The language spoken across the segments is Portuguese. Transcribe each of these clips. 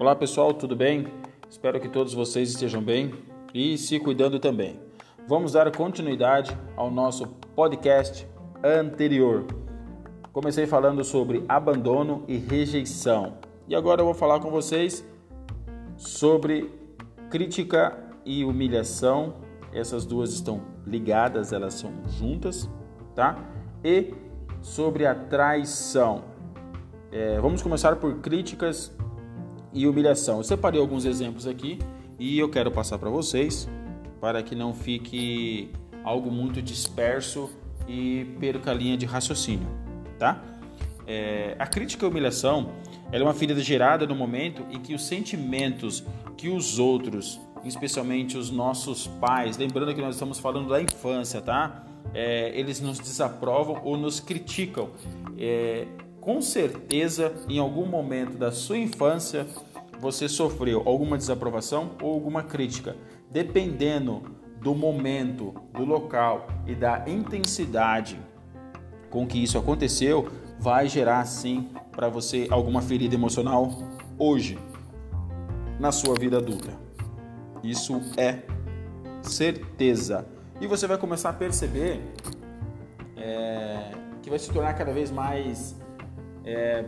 Olá pessoal, tudo bem? Espero que todos vocês estejam bem e se cuidando também. Vamos dar continuidade ao nosso podcast anterior. Comecei falando sobre abandono e rejeição e agora eu vou falar com vocês sobre crítica e humilhação. Essas duas estão ligadas, elas são juntas, tá? E sobre a traição. É, vamos começar por críticas e humilhação. Eu separei alguns exemplos aqui e eu quero passar para vocês para que não fique algo muito disperso e perca a linha de raciocínio, tá? É, a crítica e a humilhação é uma ferida gerada no momento em que os sentimentos que os outros, especialmente os nossos pais, lembrando que nós estamos falando da infância, tá? É, eles nos desaprovam ou nos criticam. É, com certeza, em algum momento da sua infância, você sofreu alguma desaprovação ou alguma crítica. Dependendo do momento, do local e da intensidade com que isso aconteceu, vai gerar sim para você alguma ferida emocional hoje na sua vida adulta. Isso é certeza. E você vai começar a perceber é, que vai se tornar cada vez mais é,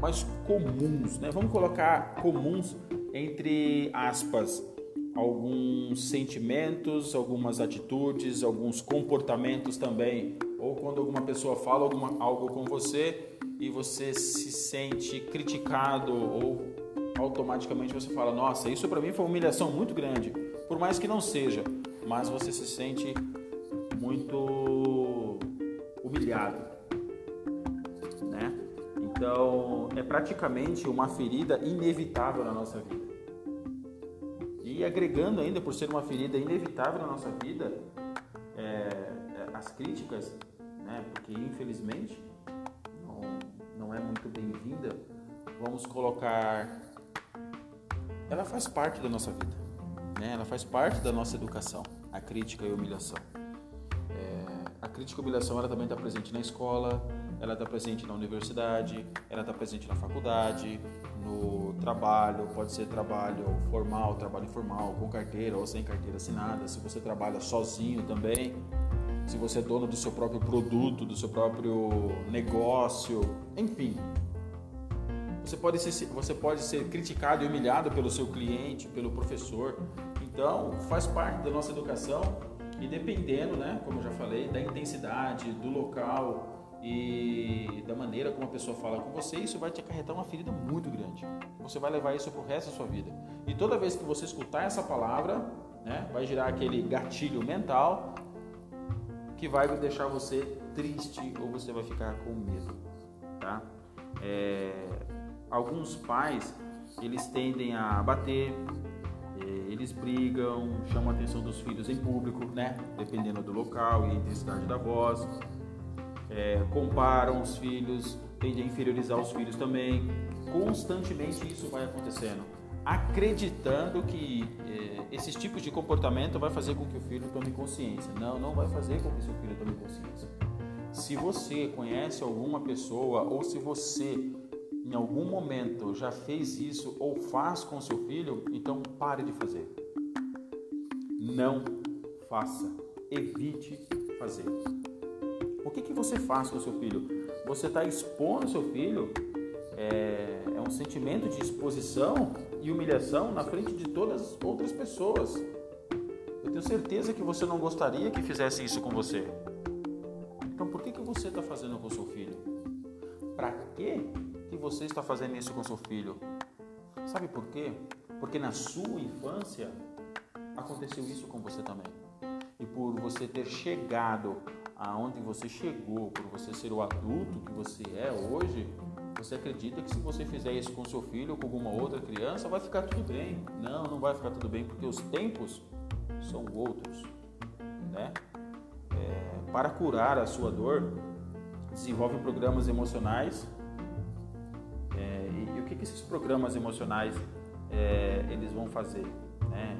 mais comuns, né? Vamos colocar comuns entre aspas alguns sentimentos, algumas atitudes, alguns comportamentos também, ou quando alguma pessoa fala alguma, algo com você e você se sente criticado ou automaticamente você fala: "Nossa, isso para mim foi uma humilhação muito grande". Por mais que não seja, mas você se sente muito humilhado. Então, é praticamente uma ferida inevitável na nossa vida. E agregando ainda, por ser uma ferida inevitável na nossa vida, é, é, as críticas, né, porque infelizmente não, não é muito bem-vinda, vamos colocar. Ela faz parte da nossa vida, né? ela faz parte da nossa educação, a crítica e a humilhação. Crítica e humilhação ela também está presente na escola, ela está presente na universidade, ela está presente na faculdade, no trabalho, pode ser trabalho formal, trabalho informal, com carteira ou sem carteira assinada, se você trabalha sozinho também, se você é dono do seu próprio produto, do seu próprio negócio, enfim. Você pode ser, você pode ser criticado e humilhado pelo seu cliente, pelo professor. Então, faz parte da nossa educação e dependendo, né, como eu já falei, da intensidade, do local, e da maneira como a pessoa fala com você, isso vai te acarretar uma ferida muito grande. Você vai levar isso pro resto da sua vida. E toda vez que você escutar essa palavra, né, vai gerar aquele gatilho mental que vai deixar você triste ou você vai ficar com medo, tá? É, alguns pais eles tendem a bater, eles brigam, chamam a atenção dos filhos em público, né? Dependendo do local e intensidade da voz é, comparam os filhos, tendem a inferiorizar os filhos também. Constantemente isso vai acontecendo, acreditando que é, esses tipos de comportamento vai fazer com que o filho tome consciência. Não, não vai fazer com que seu filho tome consciência. Se você conhece alguma pessoa ou se você em algum momento já fez isso ou faz com seu filho, então pare de fazer. Não faça. Evite fazer. O que, que você faz com seu filho? Você está expondo seu filho, é, é um sentimento de exposição e humilhação na frente de todas as outras pessoas. Eu tenho certeza que você não gostaria que fizesse isso com você. Então por que, que você está fazendo você está fazendo isso com seu filho? Sabe por quê? Porque na sua infância aconteceu isso com você também. E por você ter chegado aonde você chegou, por você ser o adulto que você é hoje, você acredita que se você fizer isso com seu filho ou com alguma outra criança, vai ficar tudo bem. Não, não vai ficar tudo bem, porque os tempos são outros. Né? É, para curar a sua dor, desenvolve programas emocionais. É, que, esses programas emocionais é, eles vão fazer? Né?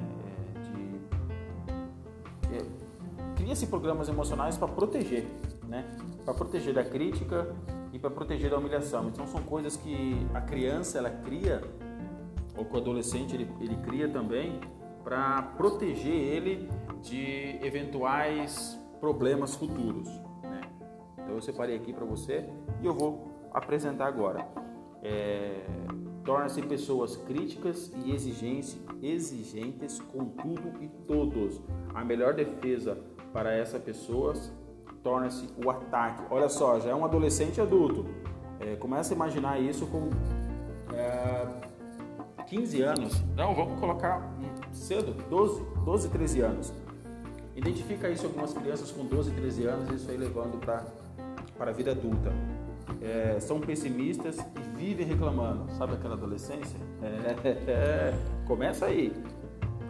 cria-se programas emocionais para proteger, né? Para proteger da crítica e para proteger da humilhação. Então são coisas que a criança ela cria ou que o adolescente ele, ele cria também para proteger ele de eventuais problemas futuros. Né? Então eu separei aqui para você e eu vou apresentar agora. É, Torna-se pessoas críticas e exigentes, exigentes com tudo e todos. A melhor defesa para essa pessoa torna-se o ataque. Olha só, já é um adolescente adulto. É, começa a imaginar isso com é, 15 anos. Não, vamos colocar cedo, 12, 12, 13 anos. Identifica isso algumas crianças com 12, 13 anos, isso aí levando para a vida adulta. É, são pessimistas e vivem reclamando. Sabe aquela adolescência? É, é, começa aí.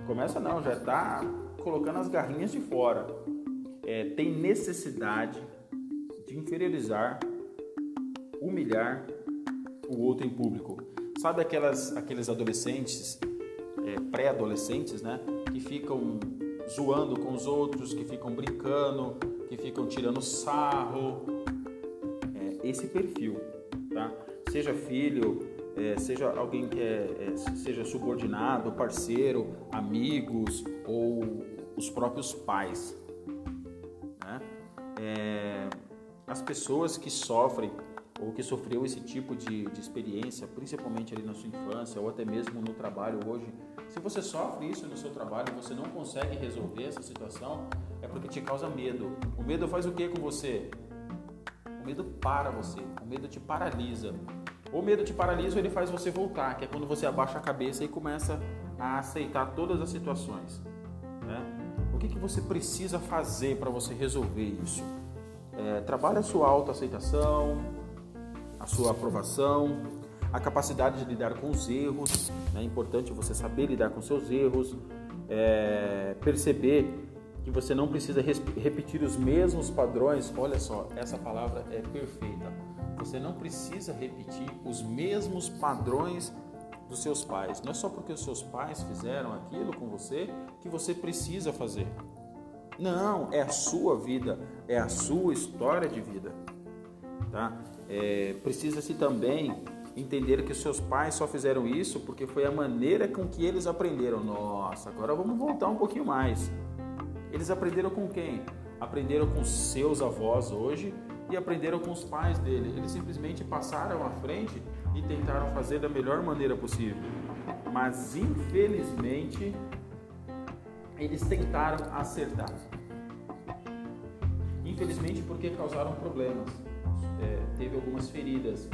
Começa não, já está colocando as garrinhas de fora. É, tem necessidade de inferiorizar, humilhar o outro em público. Sabe aquelas, aqueles adolescentes, é, pré-adolescentes, né? Que ficam zoando com os outros, que ficam brincando, que ficam tirando sarro. É esse perfil? Seja filho, é, seja alguém que é, é, seja subordinado, parceiro, amigos ou os próprios pais. Né? É, as pessoas que sofrem ou que sofreu esse tipo de, de experiência, principalmente ali na sua infância ou até mesmo no trabalho hoje, se você sofre isso no seu trabalho e você não consegue resolver essa situação, é porque te causa medo. O medo faz o que com você? O medo para você, o medo te paralisa. O medo te paralisa, ele faz você voltar, que é quando você abaixa a cabeça e começa a aceitar todas as situações. Né? O que, que você precisa fazer para você resolver isso? É, trabalhe a sua autoaceitação, a sua aprovação, a capacidade de lidar com os erros. Né? É importante você saber lidar com seus erros, é, perceber que você não precisa repetir os mesmos padrões. Olha só, essa palavra é perfeita. Você não precisa repetir os mesmos padrões dos seus pais. Não é só porque os seus pais fizeram aquilo com você que você precisa fazer. Não, é a sua vida, é a sua história de vida. Tá? É, Precisa-se também entender que os seus pais só fizeram isso porque foi a maneira com que eles aprenderam. Nossa, agora vamos voltar um pouquinho mais. Eles aprenderam com quem? Aprenderam com seus avós hoje e aprenderam com os pais dele. Eles simplesmente passaram à frente e tentaram fazer da melhor maneira possível. Mas infelizmente eles tentaram acertar. Infelizmente porque causaram problemas é, teve algumas feridas,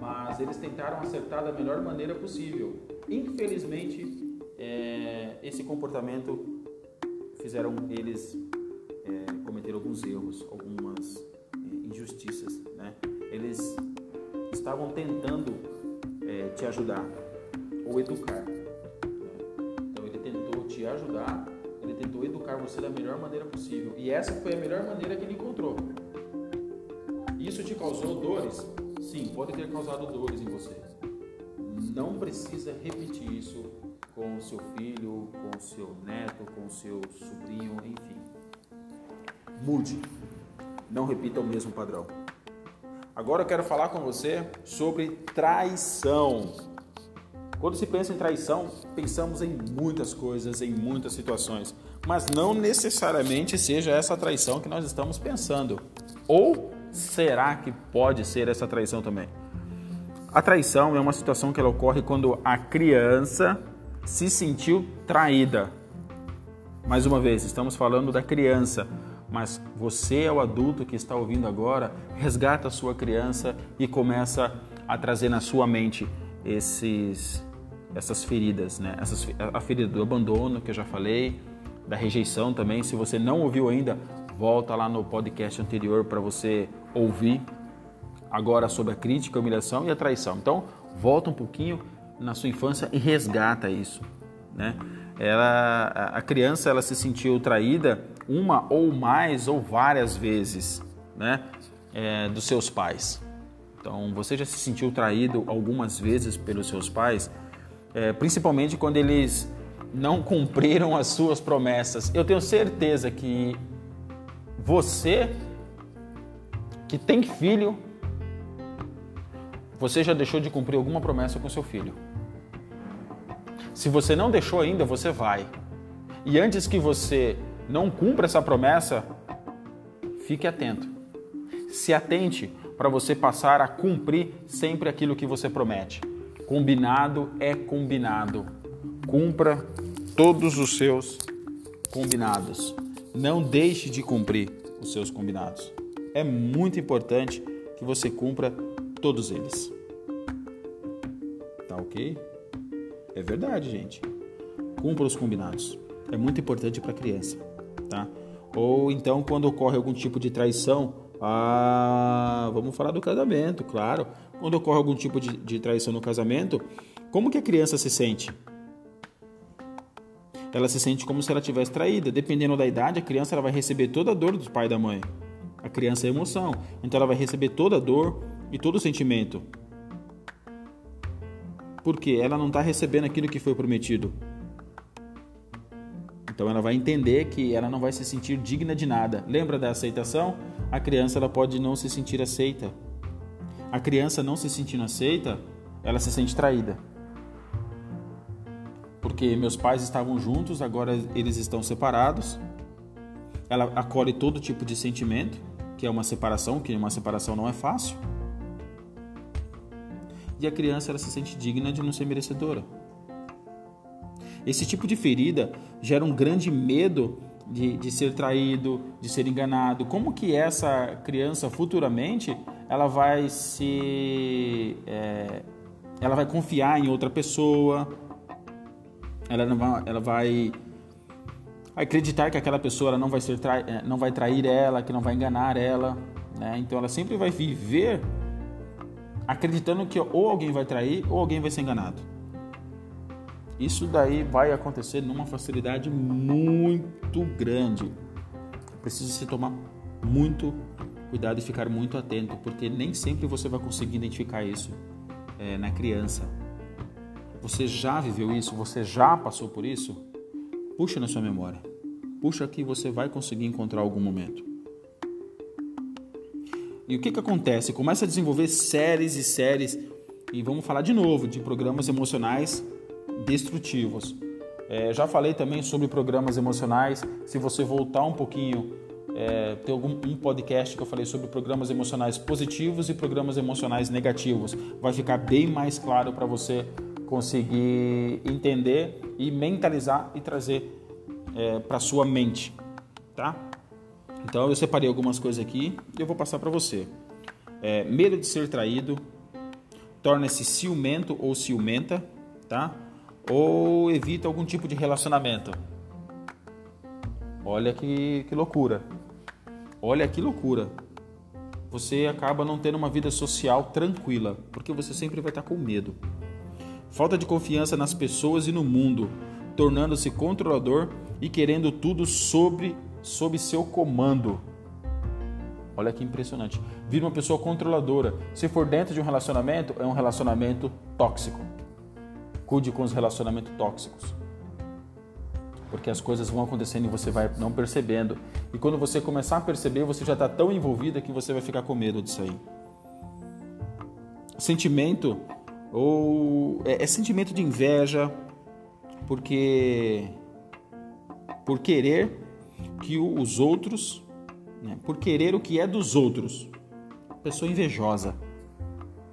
mas eles tentaram acertar da melhor maneira possível. Infelizmente, é, esse comportamento fizeram eles é, cometer alguns erros, algumas injustiças. Né? Eles estavam tentando é, te ajudar ou educar. Então ele tentou te ajudar, ele tentou educar você da melhor maneira possível. E essa foi a melhor maneira que ele encontrou. Isso te causou dores? Sim, pode ter causado dores em você. Não precisa repetir isso com seu filho, com seu neto, com seu sobrinho, enfim. Mude. Não repita o mesmo padrão. Agora eu quero falar com você sobre traição. Quando se pensa em traição, pensamos em muitas coisas, em muitas situações, mas não necessariamente seja essa traição que nós estamos pensando. Ou será que pode ser essa traição também? A traição é uma situação que ocorre quando a criança se sentiu traída. Mais uma vez, estamos falando da criança, mas você é o adulto que está ouvindo agora, resgata a sua criança e começa a trazer na sua mente esses essas feridas, né? Essas, a ferida do abandono que eu já falei, da rejeição também. Se você não ouviu ainda, volta lá no podcast anterior para você ouvir agora sobre a crítica, a humilhação e a traição. Então, volta um pouquinho na sua infância e resgata isso, né? Ela, a criança ela se sentiu traída uma ou mais ou várias vezes, né? É, dos seus pais. Então, você já se sentiu traído algumas vezes pelos seus pais, é, principalmente quando eles não cumpriram as suas promessas. Eu tenho certeza que você que tem filho, você já deixou de cumprir alguma promessa com seu filho. Se você não deixou ainda, você vai. E antes que você não cumpra essa promessa, fique atento. Se atente para você passar a cumprir sempre aquilo que você promete. Combinado é combinado. Cumpra todos os seus combinados. Não deixe de cumprir os seus combinados. É muito importante que você cumpra todos eles. Tá ok? É verdade, gente. Cumpra os combinados. É muito importante para a criança, tá? Ou então quando ocorre algum tipo de traição, ah, vamos falar do casamento, claro. Quando ocorre algum tipo de, de traição no casamento, como que a criança se sente? Ela se sente como se ela tivesse traída. Dependendo da idade, a criança ela vai receber toda a dor do pai e da mãe. A criança é emoção, então ela vai receber toda a dor e todo o sentimento. Porque ela não está recebendo aquilo que foi prometido. Então ela vai entender que ela não vai se sentir digna de nada. Lembra da aceitação? A criança ela pode não se sentir aceita. A criança não se sentindo aceita, ela se sente traída. Porque meus pais estavam juntos, agora eles estão separados. Ela acolhe todo tipo de sentimento, que é uma separação, que uma separação não é fácil. E a criança ela se sente digna de não ser merecedora. Esse tipo de ferida gera um grande medo de, de ser traído, de ser enganado. Como que essa criança futuramente ela vai se, é, ela vai confiar em outra pessoa? Ela não vai, ela vai acreditar que aquela pessoa não vai ser trai, é, não vai trair ela, que não vai enganar ela, né? Então ela sempre vai viver acreditando que ou alguém vai trair ou alguém vai ser enganado. Isso daí vai acontecer numa facilidade muito grande. Precisa se tomar muito cuidado e ficar muito atento, porque nem sempre você vai conseguir identificar isso é, na criança. Você já viveu isso? Você já passou por isso? Puxa na sua memória. Puxa que você vai conseguir encontrar algum momento. E o que, que acontece? Começa a desenvolver séries e séries, e vamos falar de novo de programas emocionais destrutivos. É, já falei também sobre programas emocionais. Se você voltar um pouquinho, é, tem algum um podcast que eu falei sobre programas emocionais positivos e programas emocionais negativos. Vai ficar bem mais claro para você conseguir entender e mentalizar e trazer é, para sua mente, tá? Então eu separei algumas coisas aqui e eu vou passar para você. É, medo de ser traído, torna-se ciumento ou ciumenta, tá? Ou evita algum tipo de relacionamento. Olha que, que loucura. Olha que loucura. Você acaba não tendo uma vida social tranquila, porque você sempre vai estar com medo. Falta de confiança nas pessoas e no mundo, tornando-se controlador e querendo tudo sobre, sob seu comando. Olha que impressionante. Vira uma pessoa controladora. Se for dentro de um relacionamento, é um relacionamento tóxico. Cuide com os relacionamentos tóxicos. Porque as coisas vão acontecendo e você vai não percebendo. E quando você começar a perceber, você já está tão envolvida que você vai ficar com medo disso aí. Sentimento ou é, é sentimento de inveja, porque por querer que os outros, né, por querer o que é dos outros, pessoa invejosa,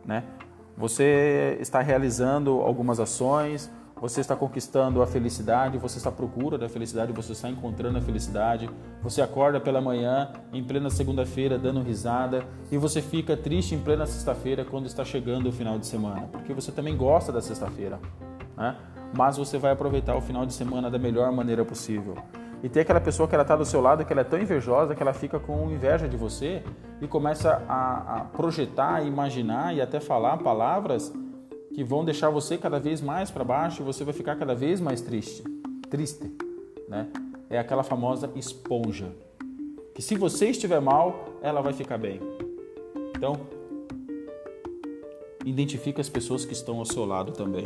né? Você está realizando algumas ações, você está conquistando a felicidade, você está à procura da felicidade, você está encontrando a felicidade. Você acorda pela manhã, em plena segunda-feira, dando risada, e você fica triste em plena sexta-feira quando está chegando o final de semana, porque você também gosta da sexta-feira, né? mas você vai aproveitar o final de semana da melhor maneira possível. E tem aquela pessoa que ela está do seu lado, que ela é tão invejosa que ela fica com inveja de você e começa a, a projetar, imaginar e até falar palavras que vão deixar você cada vez mais para baixo e você vai ficar cada vez mais triste. Triste, né? É aquela famosa esponja. Que se você estiver mal, ela vai ficar bem. Então, identifique as pessoas que estão ao seu lado também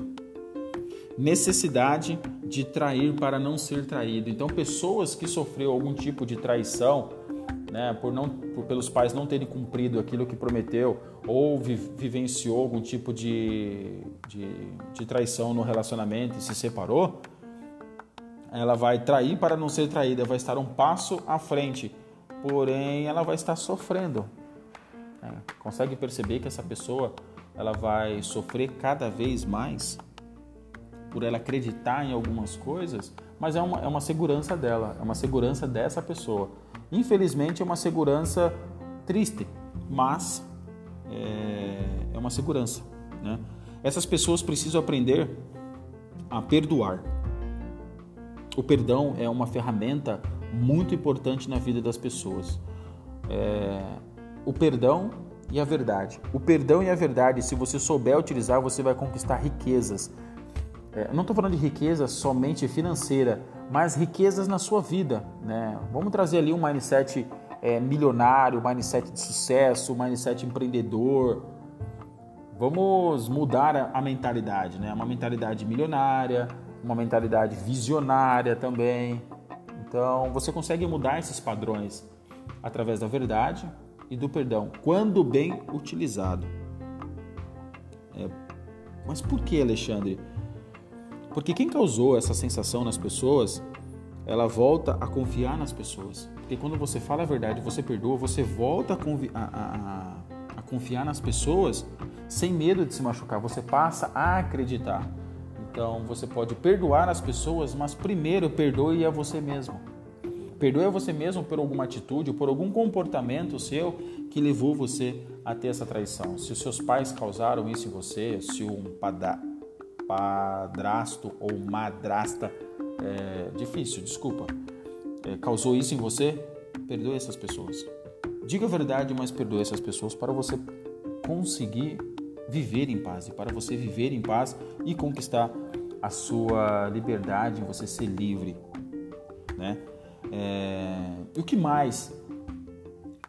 necessidade de trair para não ser traído. Então, pessoas que sofreu algum tipo de traição, né, por não, por, pelos pais não terem cumprido aquilo que prometeu ou vi, vivenciou algum tipo de, de, de traição no relacionamento e se separou, ela vai trair para não ser traída, vai estar um passo à frente, porém ela vai estar sofrendo. É, consegue perceber que essa pessoa ela vai sofrer cada vez mais por ela acreditar em algumas coisas, mas é uma, é uma segurança dela, é uma segurança dessa pessoa. Infelizmente é uma segurança triste, mas é, é uma segurança. Né? Essas pessoas precisam aprender a perdoar. O perdão é uma ferramenta muito importante na vida das pessoas. É, o perdão e a verdade. O perdão e a verdade, se você souber utilizar, você vai conquistar riquezas. É, não estou falando de riqueza somente financeira, mas riquezas na sua vida. Né? Vamos trazer ali um mindset é, milionário, mindset de sucesso, mindset empreendedor. Vamos mudar a, a mentalidade, né? Uma mentalidade milionária, uma mentalidade visionária também. Então, você consegue mudar esses padrões através da verdade e do perdão, quando bem utilizado. É, mas por que, Alexandre? Porque quem causou essa sensação nas pessoas, ela volta a confiar nas pessoas. Porque quando você fala a verdade, você perdoa, você volta a, a, a, a confiar nas pessoas sem medo de se machucar. Você passa a acreditar. Então você pode perdoar as pessoas, mas primeiro perdoe a você mesmo. Perdoe a você mesmo por alguma atitude, por algum comportamento seu que levou você a ter essa traição. Se os seus pais causaram isso em você, se um padrasto ou madrasta, é, difícil, desculpa, é, causou isso em você, perdoe essas pessoas. Diga a verdade, mas perdoe essas pessoas para você conseguir viver em paz e para você viver em paz e conquistar a sua liberdade, você ser livre, né? É, e o que mais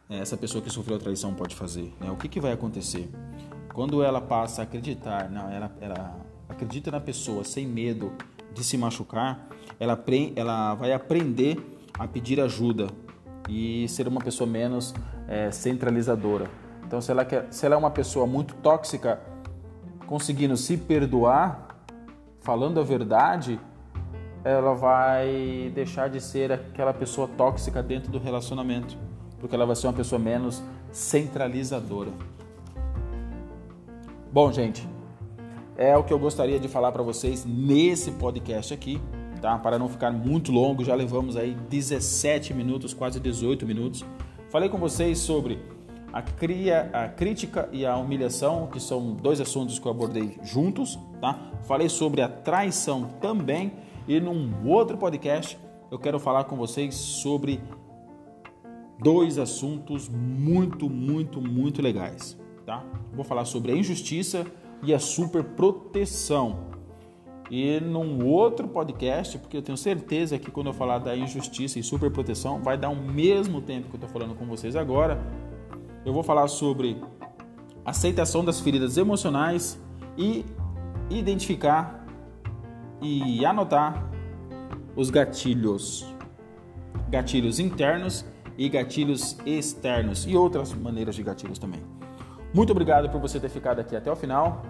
essa pessoa que sofreu a traição pode fazer? Né? O que, que vai acontecer? Quando ela passa a acreditar, não, ela, ela acredita na pessoa sem medo de se machucar, ela, ela vai aprender a pedir ajuda e ser uma pessoa menos é, centralizadora. Então, se ela, quer, se ela é uma pessoa muito tóxica, conseguindo se perdoar, falando a verdade, ela vai deixar de ser aquela pessoa tóxica dentro do relacionamento, porque ela vai ser uma pessoa menos centralizadora. Bom, gente, é o que eu gostaria de falar para vocês nesse podcast aqui, tá? Para não ficar muito longo, já levamos aí 17 minutos, quase 18 minutos. Falei com vocês sobre a, cria, a crítica e a humilhação, que são dois assuntos que eu abordei juntos, tá? Falei sobre a traição também e num outro podcast eu quero falar com vocês sobre dois assuntos muito, muito, muito legais, tá? Vou falar sobre a injustiça e a superproteção. E num outro podcast, porque eu tenho certeza que quando eu falar da injustiça e superproteção, vai dar o mesmo tempo que eu estou falando com vocês agora. Eu vou falar sobre aceitação das feridas emocionais e identificar e anotar os gatilhos. Gatilhos internos e gatilhos externos e outras maneiras de gatilhos também. Muito obrigado por você ter ficado aqui até o final.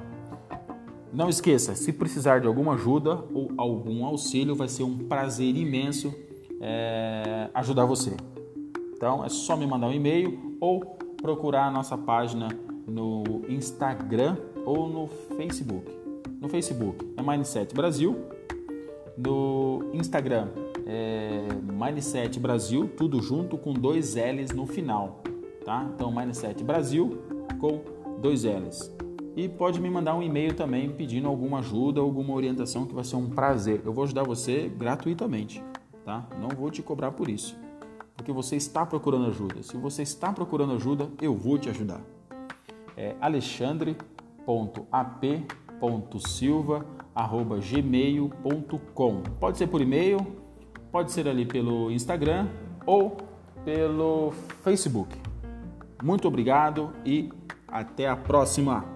Não esqueça, se precisar de alguma ajuda ou algum auxílio, vai ser um prazer imenso é, ajudar você. Então é só me mandar um e-mail ou procurar a nossa página no Instagram ou no Facebook. No Facebook é Mindset Brasil, no Instagram é Mindset Brasil, tudo junto com dois L's no final, tá? Então Mindset Brasil com dois L's. E pode me mandar um e-mail também pedindo alguma ajuda, alguma orientação, que vai ser um prazer. Eu vou ajudar você gratuitamente, tá? Não vou te cobrar por isso, porque você está procurando ajuda. Se você está procurando ajuda, eu vou te ajudar. É alexandre.ap.silva@gmail.com. Pode ser por e-mail, pode ser ali pelo Instagram ou pelo Facebook. Muito obrigado e até a próxima.